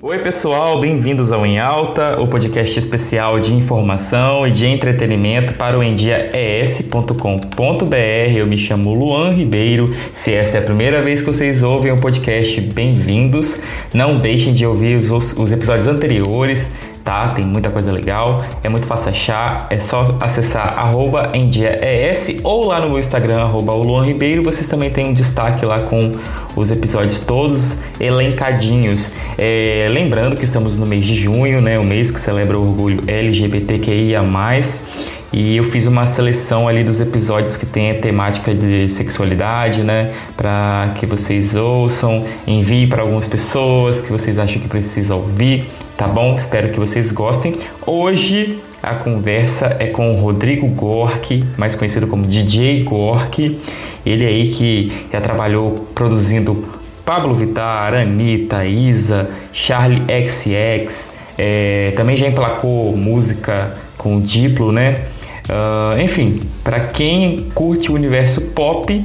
Oi, pessoal, bem-vindos ao Em Alta, o podcast especial de informação e de entretenimento para o endiaes.com.br. Eu me chamo Luan Ribeiro. Se esta é a primeira vez que vocês ouvem o podcast, bem-vindos. Não deixem de ouvir os, os episódios anteriores tá? Tem muita coisa legal, é muito fácil achar, é só acessar arroba endiaes ou lá no meu Instagram, arroba Luan Ribeiro, vocês também têm um destaque lá com os episódios todos elencadinhos. É, lembrando que estamos no mês de junho, né? O mês que celebra o orgulho LGBTQIA+. E eu fiz uma seleção ali dos episódios que tem a temática de sexualidade, né? Para que vocês ouçam, envie para algumas pessoas que vocês acham que precisa ouvir, tá bom? Espero que vocês gostem. Hoje a conversa é com o Rodrigo Gork, mais conhecido como DJ Gork. Ele aí que já trabalhou produzindo Pablo Vittar, Anitta, Isa, Charlie XX, é, também já emplacou música com Diplo, né? Uh, enfim, para quem curte o universo pop,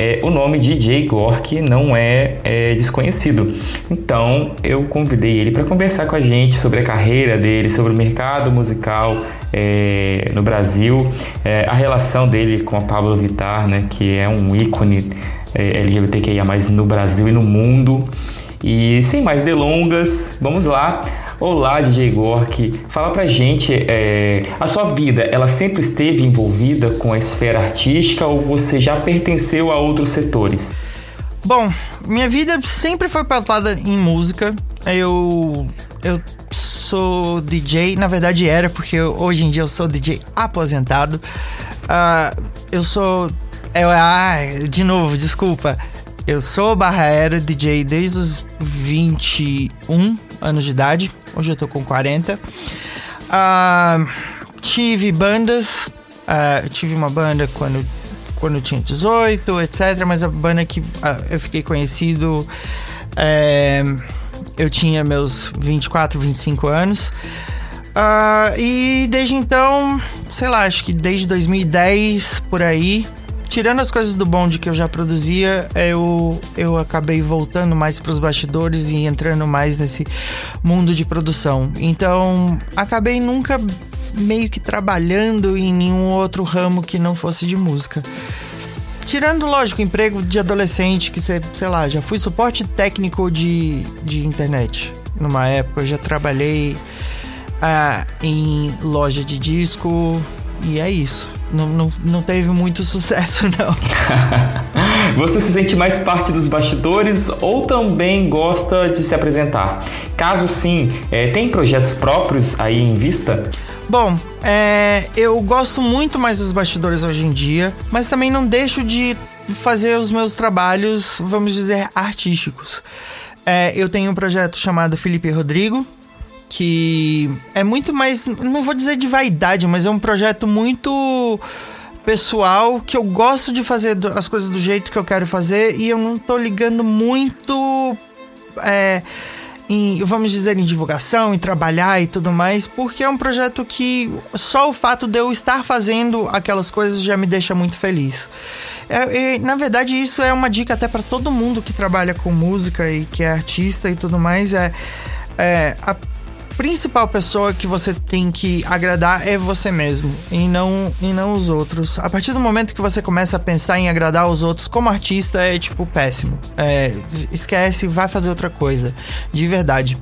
é, o nome DJ Gork não é, é, desconhecido. Então eu convidei ele para conversar com a gente sobre a carreira dele, sobre o mercado musical é, no Brasil, é, a relação dele com a Pablo Vittar, né, que é um ícone é, LGBTQIA no Brasil e no mundo. E sem mais delongas, vamos lá. Olá, DJ Gork. Fala pra gente, é, a sua vida, ela sempre esteve envolvida com a esfera artística ou você já pertenceu a outros setores? Bom, minha vida sempre foi pautada em música. Eu eu sou DJ, na verdade era porque hoje em dia eu sou DJ aposentado. Uh, eu sou eu, ah, de novo, desculpa. Eu sou barra era DJ desde os 21 anos de idade. Hoje eu tô com 40. Uh, ah, tive bandas. Uh, tive uma banda quando, quando tinha 18, etc. Mas a banda que uh, eu fiquei conhecido. É, eu tinha meus 24, 25 anos. E desde então, sei lá, acho que desde 2010 por aí, tirando as coisas do bonde que eu já produzia, eu, eu acabei voltando mais para os bastidores e entrando mais nesse mundo de produção. Então, acabei nunca meio que trabalhando em nenhum outro ramo que não fosse de música. Tirando, lógico, emprego de adolescente, que sei, sei lá, já fui suporte técnico de, de internet. Numa época eu já trabalhei ah, em loja de disco e é isso não, não, não teve muito sucesso, não. Você se sente mais parte dos bastidores ou também gosta de se apresentar? Caso sim, é, tem projetos próprios aí em vista? Bom, é, eu gosto muito mais dos bastidores hoje em dia, mas também não deixo de fazer os meus trabalhos, vamos dizer, artísticos. É, eu tenho um projeto chamado Felipe Rodrigo, que é muito mais, não vou dizer de vaidade, mas é um projeto muito pessoal que eu gosto de fazer as coisas do jeito que eu quero fazer e eu não tô ligando muito é, em, vamos dizer, em divulgação, em trabalhar e tudo mais, porque é um projeto que só o fato de eu estar fazendo aquelas coisas já me deixa muito feliz. É, e, na verdade, isso é uma dica até para todo mundo que trabalha com música e que é artista e tudo mais. É, é principal pessoa que você tem que agradar é você mesmo e não, e não os outros. A partir do momento que você começa a pensar em agradar os outros como artista, é tipo péssimo. É, esquece, vai fazer outra coisa. De verdade.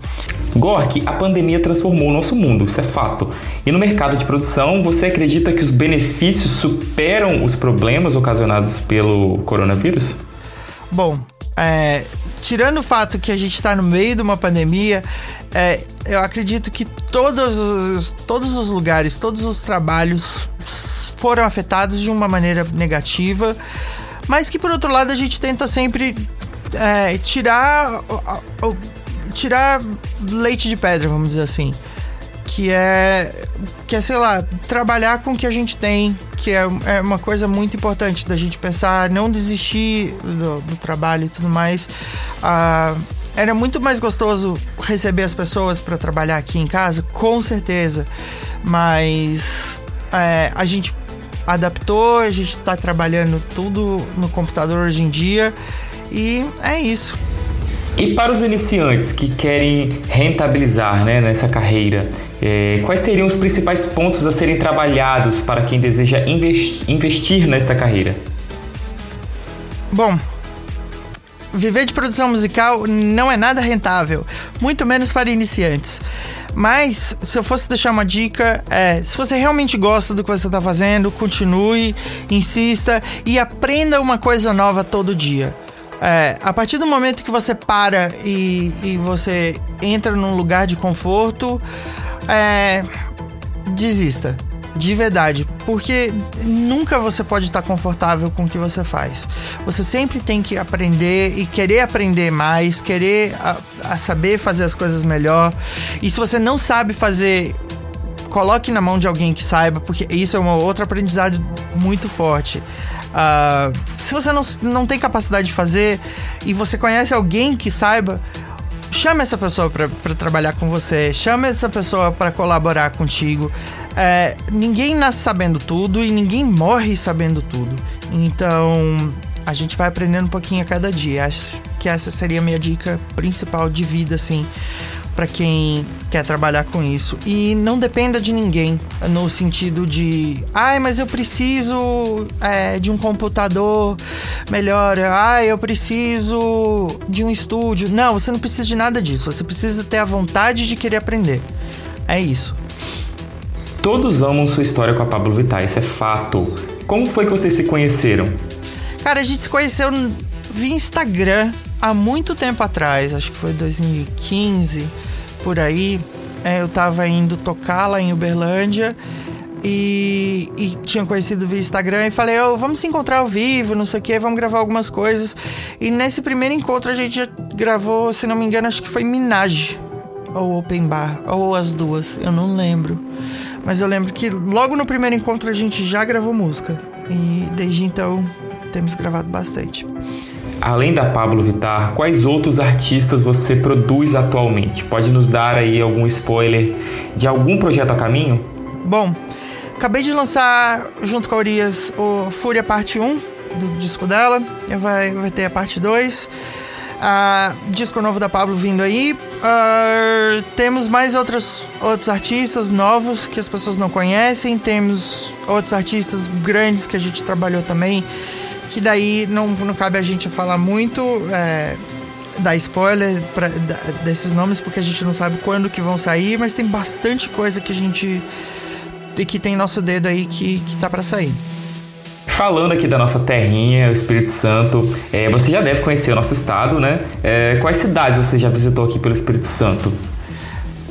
Gork, a pandemia transformou o nosso mundo, isso é fato. E no mercado de produção, você acredita que os benefícios superam os problemas ocasionados pelo coronavírus? Bom, é, tirando o fato que a gente está no meio de uma pandemia, é, eu acredito que todos os, todos os lugares, todos os trabalhos foram afetados de uma maneira negativa, mas que por outro lado a gente tenta sempre é, tirar tirar leite de pedra, vamos dizer assim que é, que é, sei lá, trabalhar com o que a gente tem, que é, é uma coisa muito importante da gente pensar, não desistir do, do trabalho e tudo mais. Ah, era muito mais gostoso receber as pessoas para trabalhar aqui em casa, com certeza, mas é, a gente adaptou, a gente está trabalhando tudo no computador hoje em dia e é isso. E para os iniciantes que querem rentabilizar né, nessa carreira, é, quais seriam os principais pontos a serem trabalhados para quem deseja investir nesta carreira? Bom, viver de produção musical não é nada rentável, muito menos para iniciantes. Mas, se eu fosse deixar uma dica, é: se você realmente gosta do que você está fazendo, continue, insista e aprenda uma coisa nova todo dia. É, a partir do momento que você para e, e você entra num lugar de conforto, é, desista. De verdade, porque nunca você pode estar confortável com o que você faz. Você sempre tem que aprender e querer aprender mais, querer a, a saber fazer as coisas melhor. E se você não sabe fazer coloque na mão de alguém que saiba, porque isso é uma outra aprendizado muito forte. Uh, se você não, não tem capacidade de fazer e você conhece alguém que saiba, chame essa pessoa para trabalhar com você, chame essa pessoa para colaborar contigo. É, ninguém nasce sabendo tudo e ninguém morre sabendo tudo. Então a gente vai aprendendo um pouquinho a cada dia. Acho que essa seria a minha dica principal de vida, assim para quem quer trabalhar com isso. E não dependa de ninguém, no sentido de, ai, mas eu preciso é, de um computador melhor, ai, eu preciso de um estúdio. Não, você não precisa de nada disso, você precisa ter a vontade de querer aprender. É isso. Todos amam sua história com a Pablo Vittar, isso é fato. Como foi que vocês se conheceram? Cara, a gente se conheceu via Instagram há muito tempo atrás, acho que foi 2015 por aí. É, eu tava indo tocar lá em Uberlândia e, e tinha conhecido via Instagram e falei, oh, vamos se encontrar ao vivo, não sei o que, vamos gravar algumas coisas. E nesse primeiro encontro a gente já gravou, se não me engano, acho que foi Minaj ou Open Bar, ou as duas, eu não lembro. Mas eu lembro que logo no primeiro encontro a gente já gravou música. E desde então temos gravado bastante. Além da Pablo Vittar, quais outros artistas você produz atualmente? Pode nos dar aí algum spoiler de algum projeto a caminho? Bom, acabei de lançar junto com a Urias o Fúria Parte 1 do disco dela. Vai, vai ter a parte 2. Uh, disco novo da Pablo vindo aí. Uh, temos mais outros, outros artistas novos que as pessoas não conhecem. Temos outros artistas grandes que a gente trabalhou também que daí não, não cabe a gente falar muito, é, dar spoiler pra, desses nomes, porque a gente não sabe quando que vão sair, mas tem bastante coisa que a gente. que tem nosso dedo aí que, que tá para sair. Falando aqui da nossa terrinha, o Espírito Santo, é, você já deve conhecer o nosso estado, né? É, quais cidades você já visitou aqui pelo Espírito Santo?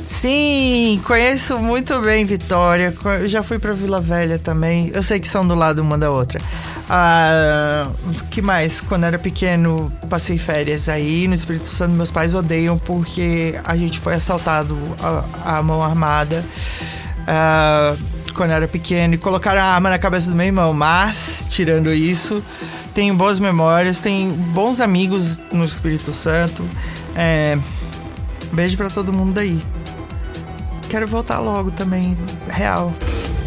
Sim, conheço muito bem Vitória. Eu já fui para Vila Velha também. Eu sei que são do lado uma da outra. Ah, que mais? Quando era pequeno, passei férias aí no Espírito Santo. Meus pais odeiam porque a gente foi assaltado à, mão armada. Ah, quando era pequeno e colocaram a arma na cabeça do meu irmão. Mas, tirando isso, tenho boas memórias, tenho bons amigos no Espírito Santo. É, beijo para todo mundo daí. Quero voltar logo também, real.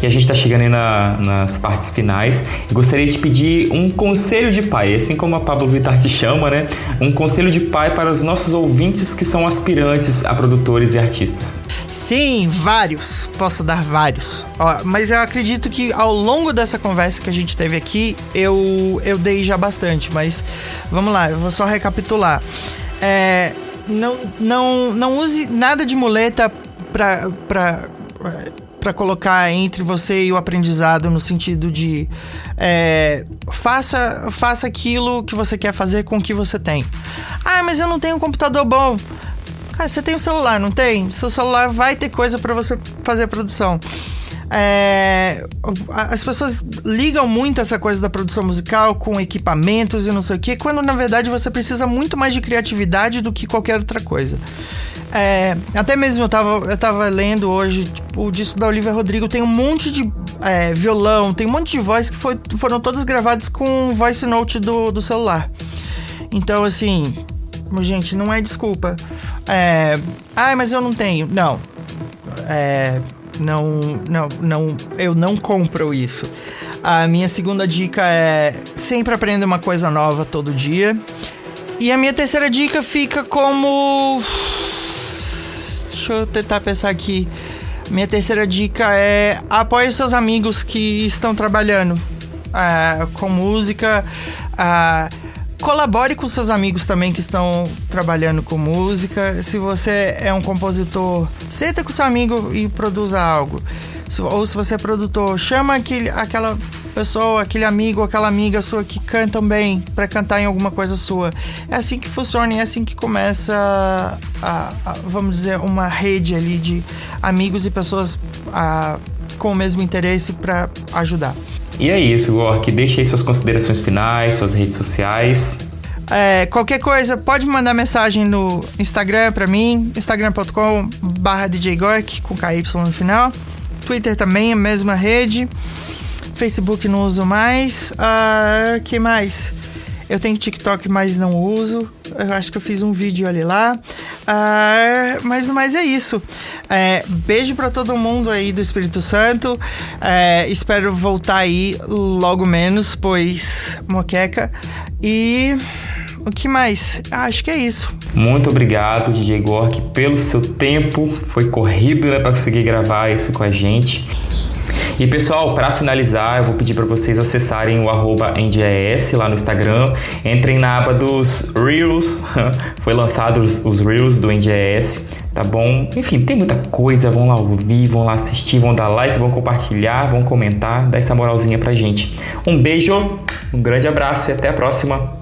E a gente está chegando aí na, nas partes finais. Gostaria de pedir um conselho de pai, assim como a Pablo Vittar te chama, né? Um conselho de pai para os nossos ouvintes que são aspirantes a produtores e artistas. Sim, vários. Posso dar vários. Ó, mas eu acredito que ao longo dessa conversa que a gente teve aqui, eu, eu dei já bastante. Mas vamos lá, eu vou só recapitular. É, não, não, não use nada de muleta para para colocar entre você e o aprendizado no sentido de é, faça faça aquilo que você quer fazer com o que você tem. Ah, mas eu não tenho um computador bom. Cara, você tem um celular, não tem? Seu celular vai ter coisa para você fazer produção. É, as pessoas ligam muito essa coisa da produção musical com equipamentos e não sei o que, quando na verdade você precisa muito mais de criatividade do que qualquer outra coisa. É, até mesmo eu tava, eu tava lendo hoje, tipo, o disco da Olivia Rodrigo tem um monte de é, violão, tem um monte de voz que foi, foram todas gravadas com voice note do, do celular. Então, assim, gente, não é desculpa. É, ah, mas eu não tenho. Não. É, não, não, não, eu não compro isso. A minha segunda dica é sempre aprenda uma coisa nova todo dia. E a minha terceira dica fica como. Deixa eu tentar pensar aqui. Minha terceira dica é apoie seus amigos que estão trabalhando uh, com música. Uh, colabore com seus amigos também que estão trabalhando com música. Se você é um compositor, senta com seu amigo e produza algo. Ou se você é produtor, chama aquele, aquela pessoa, aquele amigo, aquela amiga sua que cantam bem para cantar em alguma coisa sua. É assim que funciona e é assim que começa, a, a, vamos dizer, uma rede ali de amigos e pessoas a, com o mesmo interesse para ajudar. E é isso, Gork. Deixe aí suas considerações finais, suas redes sociais. É, qualquer coisa, pode mandar mensagem no Instagram para mim, instagram.com barra djgork, com KY no final. Twitter também, a mesma rede. Facebook não uso mais. Uh, que mais? Eu tenho TikTok, mas não uso. Eu acho que eu fiz um vídeo ali lá. Uh, mas, mas é isso. É, beijo para todo mundo aí do Espírito Santo. É, espero voltar aí logo menos, pois moqueca. E o que mais? Acho que é isso. Muito obrigado, DJ Gork, pelo seu tempo. Foi corrido né, para conseguir gravar isso com a gente. E pessoal, para finalizar, eu vou pedir para vocês acessarem o arroba lá no Instagram. Entrem na aba dos Reels, foi lançado os, os Reels do NDES, tá bom? Enfim, tem muita coisa, vão lá ouvir, vão lá assistir, vão dar like, vão compartilhar, vão comentar, dá essa moralzinha pra gente. Um beijo, um grande abraço e até a próxima.